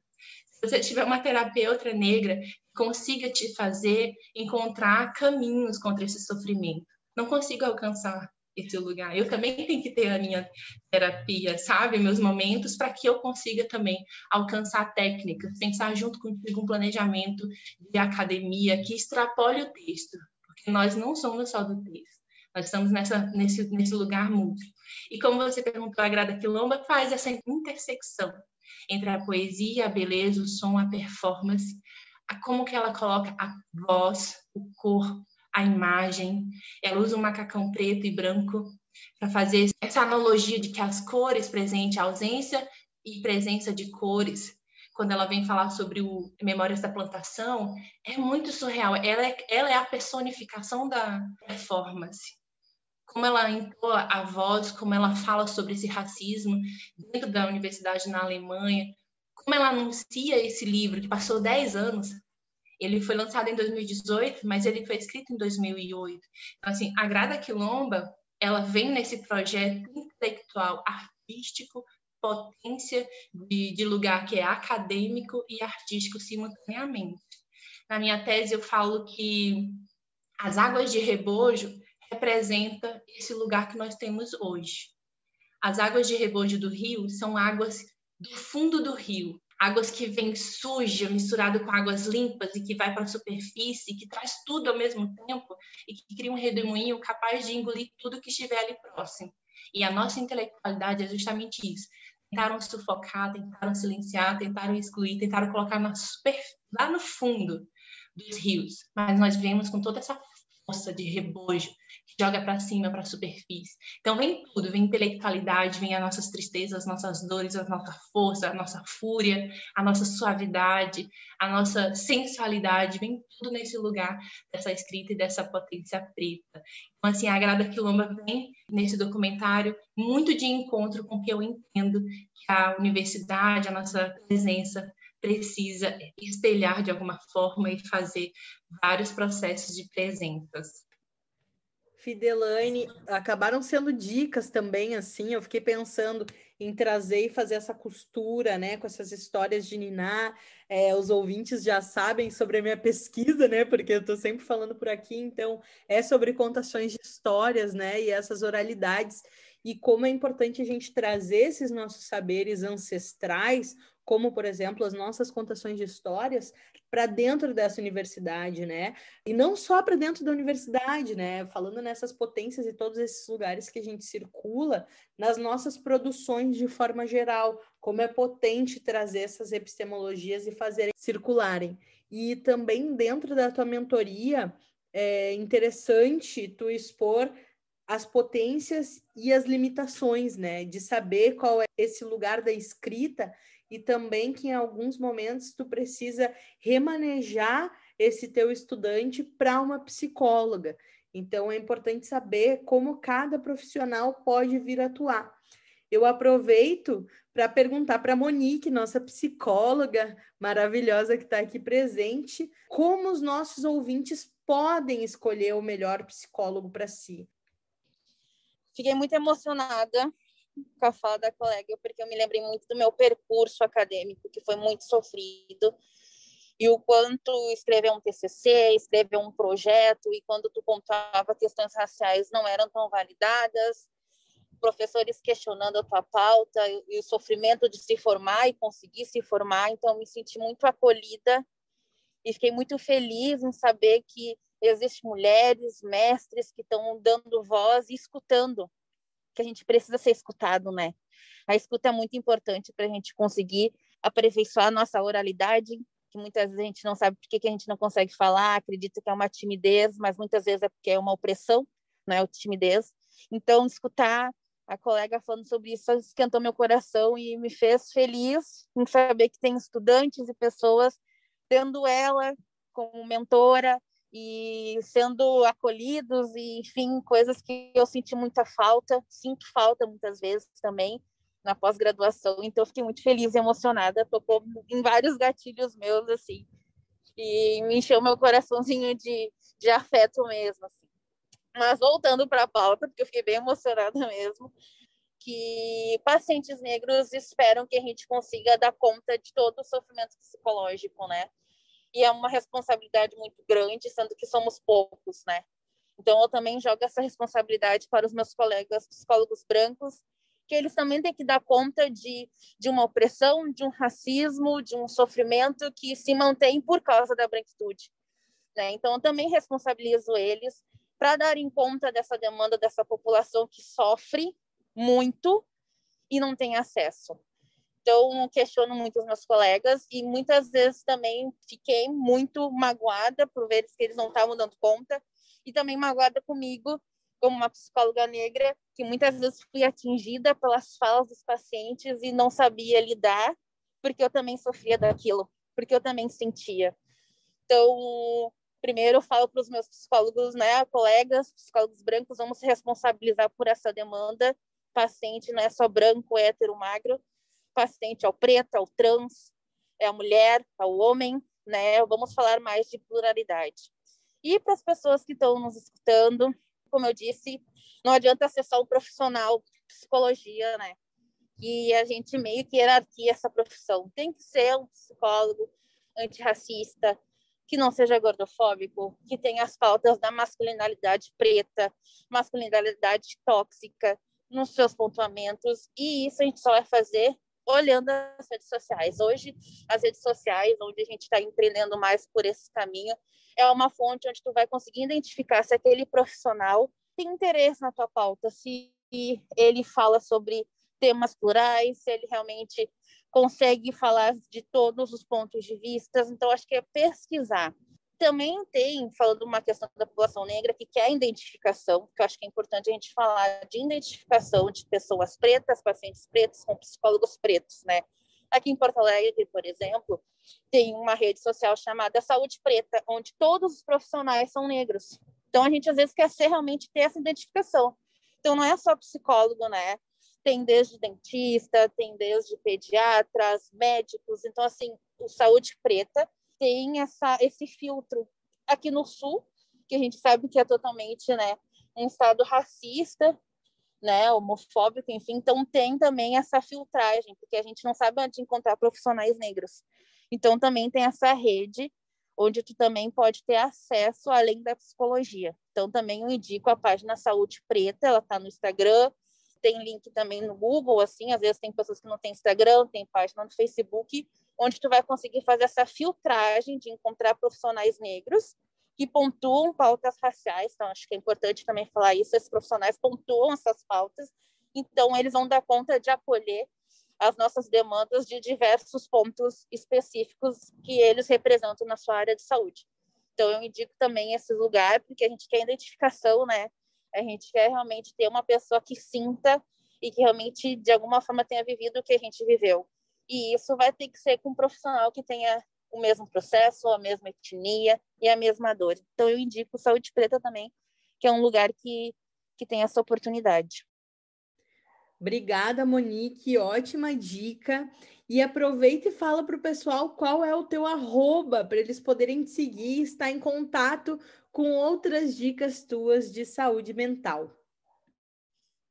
se você tiver uma terapeuta negra consiga te fazer encontrar caminhos contra esse sofrimento. Não consigo alcançar esse lugar. Eu também tenho que ter a minha terapia, sabe? Meus momentos para que eu consiga também alcançar técnicas, pensar junto contigo um planejamento de academia que extrapole o texto, porque nós não somos só do texto. Nós estamos nessa, nesse, nesse lugar múltiplo. E como você perguntou, a Grada Quilomba faz essa intersecção entre a poesia, a beleza, o som, a performance, a como que ela coloca a voz, o corpo, a imagem. Ela usa um macacão preto e branco para fazer essa analogia de que as cores presentes, a ausência e presença de cores, quando ela vem falar sobre o Memórias da Plantação, é muito surreal. Ela é, ela é a personificação da performance como ela entoa a voz, como ela fala sobre esse racismo dentro da universidade na Alemanha, como ela anuncia esse livro que passou 10 anos. Ele foi lançado em 2018, mas ele foi escrito em 2008. Então, assim, a Grada Quilomba, ela vem nesse projeto intelectual, artístico, potência de, de lugar que é acadêmico e artístico simultaneamente. Na minha tese, eu falo que as águas de rebojo representa esse lugar que nós temos hoje. As águas de rebojo do rio são águas do fundo do rio, águas que vêm suja, misturado com águas limpas e que vai para a superfície, que traz tudo ao mesmo tempo e que cria um redemoinho capaz de engolir tudo que estiver ali próximo. E a nossa intelectualidade é justamente isso. Tentaram sufocar, tentaram silenciar, tentaram excluir, tentaram colocar super, lá no fundo dos rios. Mas nós vemos com toda essa força de rebojo que joga para cima, para a superfície. Então vem tudo, vem intelectualidade, vem as nossas tristezas, as nossas dores, a nossa força, a nossa fúria, a nossa suavidade, a nossa sensualidade, vem tudo nesse lugar dessa escrita e dessa potência preta. Então assim, a Grada Quilomba vem nesse documentário muito de encontro com o que eu entendo que a universidade, a nossa presença precisa espelhar de alguma forma e fazer vários processos de presenças. Fidelaine, acabaram sendo dicas também, assim, eu fiquei pensando em trazer e fazer essa costura, né, com essas histórias de Niná, é, os ouvintes já sabem sobre a minha pesquisa, né, porque eu estou sempre falando por aqui, então é sobre contações de histórias, né, e essas oralidades, e como é importante a gente trazer esses nossos saberes ancestrais, como, por exemplo, as nossas contações de histórias, para dentro dessa universidade, né? E não só para dentro da universidade, né? Falando nessas potências e todos esses lugares que a gente circula, nas nossas produções de forma geral, como é potente trazer essas epistemologias e fazer circularem. E também dentro da tua mentoria, é interessante tu expor as potências e as limitações, né? De saber qual é esse lugar da escrita e também que em alguns momentos tu precisa remanejar esse teu estudante para uma psicóloga. Então é importante saber como cada profissional pode vir atuar. Eu aproveito para perguntar para a Monique, nossa psicóloga maravilhosa que está aqui presente, como os nossos ouvintes podem escolher o melhor psicólogo para si. Fiquei muito emocionada com a fala da colega, porque eu me lembrei muito do meu percurso acadêmico, que foi muito sofrido, e o quanto escrever um TCC, escrever um projeto, e quando tu pontuava questões raciais não eram tão validadas, professores questionando a tua pauta, e o sofrimento de se formar e conseguir se formar, então me senti muito acolhida e fiquei muito feliz em saber que existem mulheres, mestres que estão dando voz e escutando, que a gente precisa ser escutado, né? A escuta é muito importante para a gente conseguir aperfeiçoar a nossa oralidade, que muitas vezes a gente não sabe por que, que a gente não consegue falar, acredita que é uma timidez, mas muitas vezes é porque é uma opressão, não é timidez. Então, escutar a colega falando sobre isso esquentou meu coração e me fez feliz em saber que tem estudantes e pessoas tendo ela como mentora e sendo acolhidos e enfim coisas que eu senti muita falta sinto falta muitas vezes também na pós-graduação então fiquei muito feliz e emocionada tocou em vários gatilhos meus assim e me encheu meu coraçãozinho de, de afeto mesmo assim. mas voltando para a pauta porque eu fiquei bem emocionada mesmo que pacientes negros esperam que a gente consiga dar conta de todo o sofrimento psicológico, né? E é uma responsabilidade muito grande, sendo que somos poucos, né? Então, eu também jogo essa responsabilidade para os meus colegas psicólogos brancos, que eles também têm que dar conta de, de uma opressão, de um racismo, de um sofrimento que se mantém por causa da branquitude. Né? Então, eu também responsabilizo eles para darem conta dessa demanda dessa população que sofre muito e não tem acesso. Então, questiono muito os meus colegas e muitas vezes também fiquei muito magoada por ver que eles não estavam dando conta e também magoada comigo, como uma psicóloga negra, que muitas vezes fui atingida pelas falas dos pacientes e não sabia lidar, porque eu também sofria daquilo, porque eu também sentia. Então, primeiro eu falo para os meus psicólogos, né, colegas, psicólogos brancos, vamos se responsabilizar por essa demanda paciente não é só branco, hétero, magro, paciente é o preto, é o trans, é a mulher, é o homem, né? Vamos falar mais de pluralidade. E para as pessoas que estão nos escutando, como eu disse, não adianta ser só um profissional de psicologia, né? Que a gente meio que hierarquia essa profissão. Tem que ser um psicólogo antirracista, que não seja gordofóbico, que tenha as pautas da masculinidade preta, masculinidade tóxica, nos seus pontuamentos, e isso a gente só vai fazer olhando as redes sociais. Hoje, as redes sociais, onde a gente está empreendendo mais por esse caminho, é uma fonte onde tu vai conseguir identificar se aquele profissional tem interesse na tua pauta, se ele fala sobre temas plurais, se ele realmente consegue falar de todos os pontos de vista. Então, acho que é pesquisar também tem, falando uma questão da população negra, que quer identificação, que eu acho que é importante a gente falar de identificação de pessoas pretas, pacientes pretos, com psicólogos pretos, né? Aqui em Porto Alegre, por exemplo, tem uma rede social chamada Saúde Preta, onde todos os profissionais são negros. Então, a gente às vezes quer ser realmente ter essa identificação. Então, não é só psicólogo, né? Tem desde dentista, tem desde pediatras, médicos. Então, assim, o Saúde Preta tem essa, esse filtro. Aqui no Sul, que a gente sabe que é totalmente né, um estado racista, né, homofóbico, enfim, então tem também essa filtragem, porque a gente não sabe onde encontrar profissionais negros. Então também tem essa rede onde tu também pode ter acesso além da psicologia. Então também eu indico a página Saúde Preta, ela está no Instagram, tem link também no Google, assim, às vezes tem pessoas que não têm Instagram, tem página no Facebook, onde tu vai conseguir fazer essa filtragem de encontrar profissionais negros que pontuam pautas raciais, então acho que é importante também falar isso, esses profissionais pontuam essas pautas, então eles vão dar conta de acolher as nossas demandas de diversos pontos específicos que eles representam na sua área de saúde. Então eu indico também esse lugar, porque a gente quer identificação, né? A gente quer realmente ter uma pessoa que sinta e que realmente de alguma forma tenha vivido o que a gente viveu. E isso vai ter que ser com um profissional que tenha o mesmo processo, a mesma etnia e a mesma dor. Então, eu indico Saúde Preta também, que é um lugar que, que tem essa oportunidade. Obrigada, Monique. Ótima dica. E aproveita e fala para o pessoal qual é o teu arroba para eles poderem te seguir e estar em contato com outras dicas tuas de saúde mental.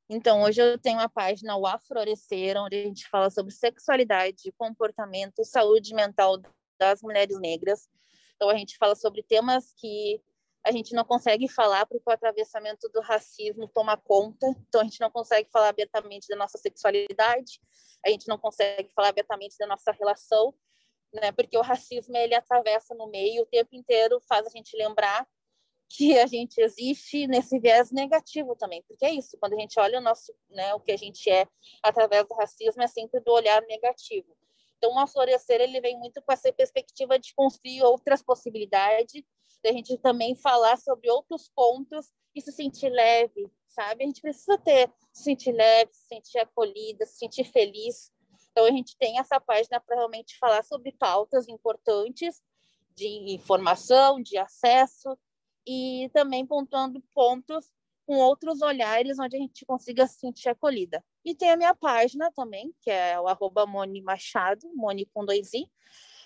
Então, hoje eu tenho a página O Aflorescer, onde a gente fala sobre sexualidade, comportamento e saúde mental das mulheres negras. Então, a gente fala sobre temas que a gente não consegue falar porque o atravessamento do racismo toma conta. Então, a gente não consegue falar abertamente da nossa sexualidade, a gente não consegue falar abertamente da nossa relação né? Porque o racismo ele atravessa no meio o tempo inteiro, faz a gente lembrar que a gente existe nesse viés negativo também, porque é isso, quando a gente olha o nosso, né, o que a gente é através do racismo é sempre do olhar negativo. Então, o Florescer ele vem muito com essa perspectiva de construir outras possibilidades, da gente também falar sobre outros pontos e se sentir leve, sabe? A gente precisa ter, se sentir leve, se sentir acolhida, se sentir feliz. Então, a gente tem essa página para realmente falar sobre pautas importantes de informação, de acesso, e também pontuando pontos com outros olhares onde a gente consiga se sentir acolhida. E tem a minha página também, que é o arroba Moni Machado, Moni com dois i,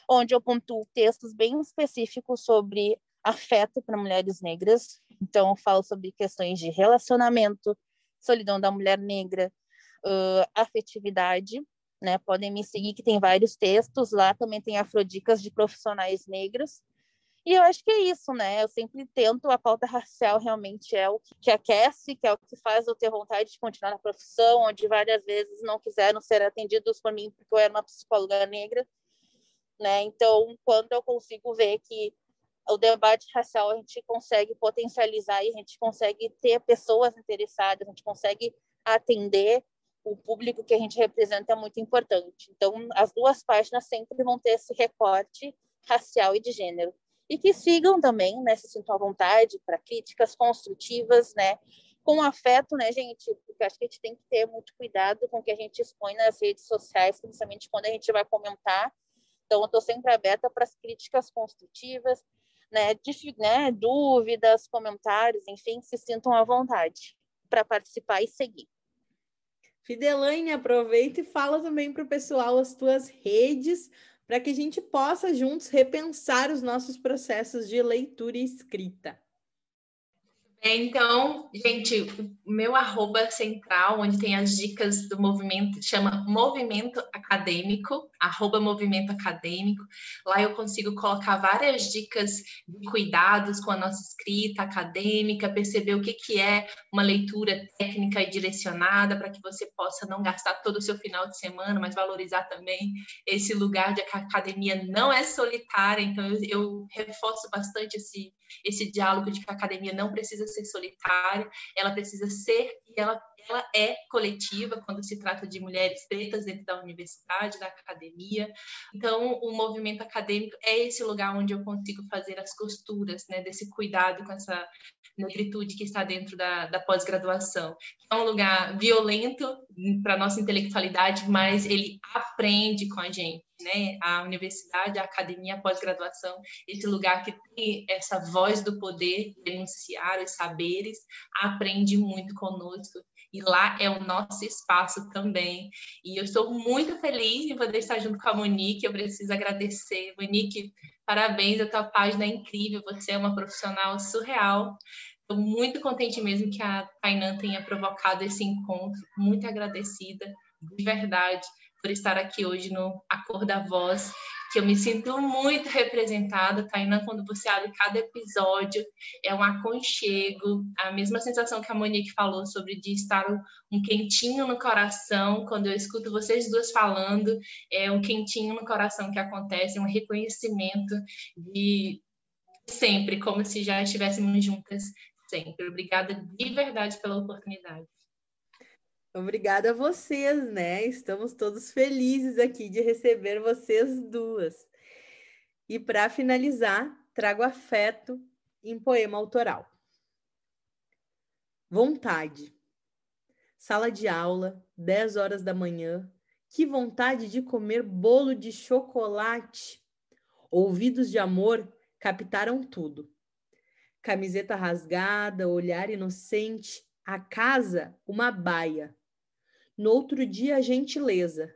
onde eu pontuo textos bem específicos sobre afeto para mulheres negras. Então, eu falo sobre questões de relacionamento, solidão da mulher negra, uh, afetividade, né? Podem me seguir que tem vários textos lá, também tem afrodicas de profissionais negros. E eu acho que é isso, né? Eu sempre tento, a pauta racial realmente é o que aquece, que é o que faz eu ter vontade de continuar na profissão, onde várias vezes não quiseram ser atendidos por mim porque eu era uma psicóloga negra, né? Então, quando eu consigo ver que o debate racial a gente consegue potencializar e a gente consegue ter pessoas interessadas, a gente consegue atender o público que a gente representa é muito importante. Então, as duas páginas sempre vão ter esse recorte racial e de gênero e que sigam também, né, se sintam à vontade para críticas construtivas, né, com afeto, né, gente, porque acho que a gente tem que ter muito cuidado com o que a gente expõe nas redes sociais, principalmente quando a gente vai comentar. Então, eu estou sempre aberta para as críticas construtivas, né, de, né, dúvidas, comentários, enfim, se sintam à vontade para participar e seguir. Fidelaine, aproveita e fala também para o pessoal as tuas redes, para que a gente possa juntos repensar os nossos processos de leitura e escrita. Então, gente, o meu arroba central, onde tem as dicas do movimento, chama Movimento Acadêmico, arroba Movimento Acadêmico. Lá eu consigo colocar várias dicas de cuidados com a nossa escrita acadêmica, perceber o que, que é uma leitura técnica e direcionada, para que você possa não gastar todo o seu final de semana, mas valorizar também esse lugar de que a academia não é solitária. Então, eu, eu reforço bastante esse, esse diálogo de que a academia não precisa ser solitária, ela precisa ser e ela, ela é coletiva quando se trata de mulheres pretas dentro da universidade, da academia. Então, o movimento acadêmico é esse lugar onde eu consigo fazer as costuras, né, desse cuidado com essa negritude que está dentro da, da pós-graduação. É um lugar violento para nossa intelectualidade, mas ele aprende com a gente, né? A universidade, a academia, a pós-graduação, esse lugar que tem essa voz do poder, denunciar os saberes, aprende muito conosco e lá é o nosso espaço também. E eu estou muito feliz em poder estar junto com a Monique. Eu preciso agradecer. Monique, parabéns, a tua página é incrível. Você é uma profissional surreal. Estou muito contente mesmo que a Tainan tenha provocado esse encontro. Muito agradecida, de verdade, por estar aqui hoje no A Cor da Voz que eu me sinto muito representada, Tainá, quando você abre cada episódio, é um aconchego, a mesma sensação que a Monique falou sobre de estar um quentinho no coração, quando eu escuto vocês duas falando, é um quentinho no coração que acontece, um reconhecimento de sempre, como se já estivéssemos juntas sempre. Obrigada de verdade pela oportunidade. Obrigada a vocês, né? Estamos todos felizes aqui de receber vocês duas. E para finalizar, trago afeto em poema autoral. Vontade. Sala de aula, 10 horas da manhã. Que vontade de comer bolo de chocolate. Ouvidos de amor captaram tudo. Camiseta rasgada, olhar inocente, a casa uma baia no outro dia, a gentileza.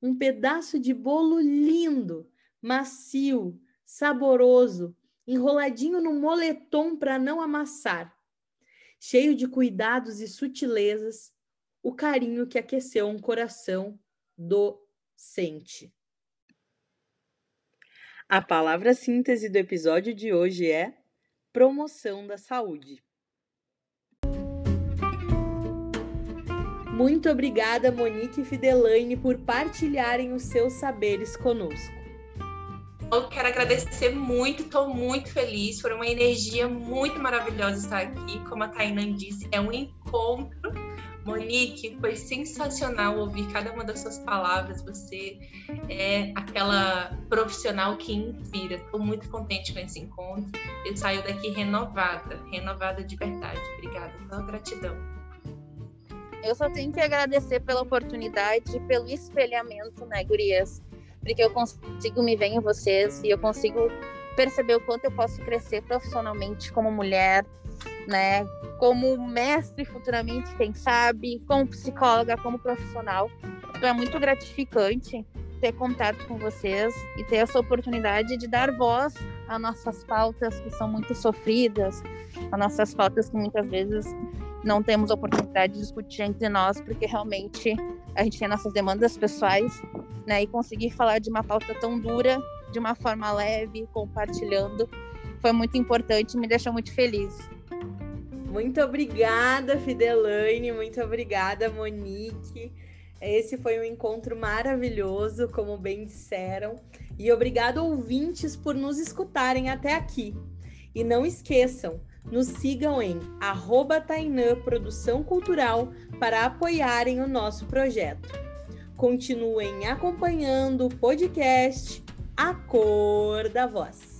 Um pedaço de bolo lindo, macio, saboroso, enroladinho no moletom para não amassar. Cheio de cuidados e sutilezas, o carinho que aqueceu um coração docente. A palavra síntese do episódio de hoje é promoção da saúde. Muito obrigada, Monique e Fidelaine, por partilharem os seus saberes conosco. eu quero agradecer muito, estou muito feliz. Foi uma energia muito maravilhosa estar aqui. Como a Tainan disse, é um encontro. Monique, foi sensacional ouvir cada uma das suas palavras. Você é aquela profissional que inspira. Estou muito contente com esse encontro. Eu saio daqui renovada, renovada de verdade. Obrigada, pela gratidão. Eu só tenho que agradecer pela oportunidade, pelo espelhamento, né, gurias? Porque eu consigo me ver em vocês e eu consigo perceber o quanto eu posso crescer profissionalmente como mulher, né? Como mestre futuramente, quem sabe, como psicóloga, como profissional. Então é muito gratificante ter contato com vocês e ter essa oportunidade de dar voz às nossas pautas que são muito sofridas, às nossas pautas que muitas vezes não temos oportunidade de discutir entre nós, porque realmente a gente tem nossas demandas pessoais, né? E conseguir falar de uma pauta tão dura, de uma forma leve, compartilhando, foi muito importante e me deixou muito feliz. Muito obrigada, Fidelaine, muito obrigada, Monique. Esse foi um encontro maravilhoso, como bem disseram. E obrigado, ouvintes, por nos escutarem até aqui. E não esqueçam, nos sigam em arroba Tainã Produção Cultural para apoiarem o nosso projeto. Continuem acompanhando o podcast A Cor da Voz.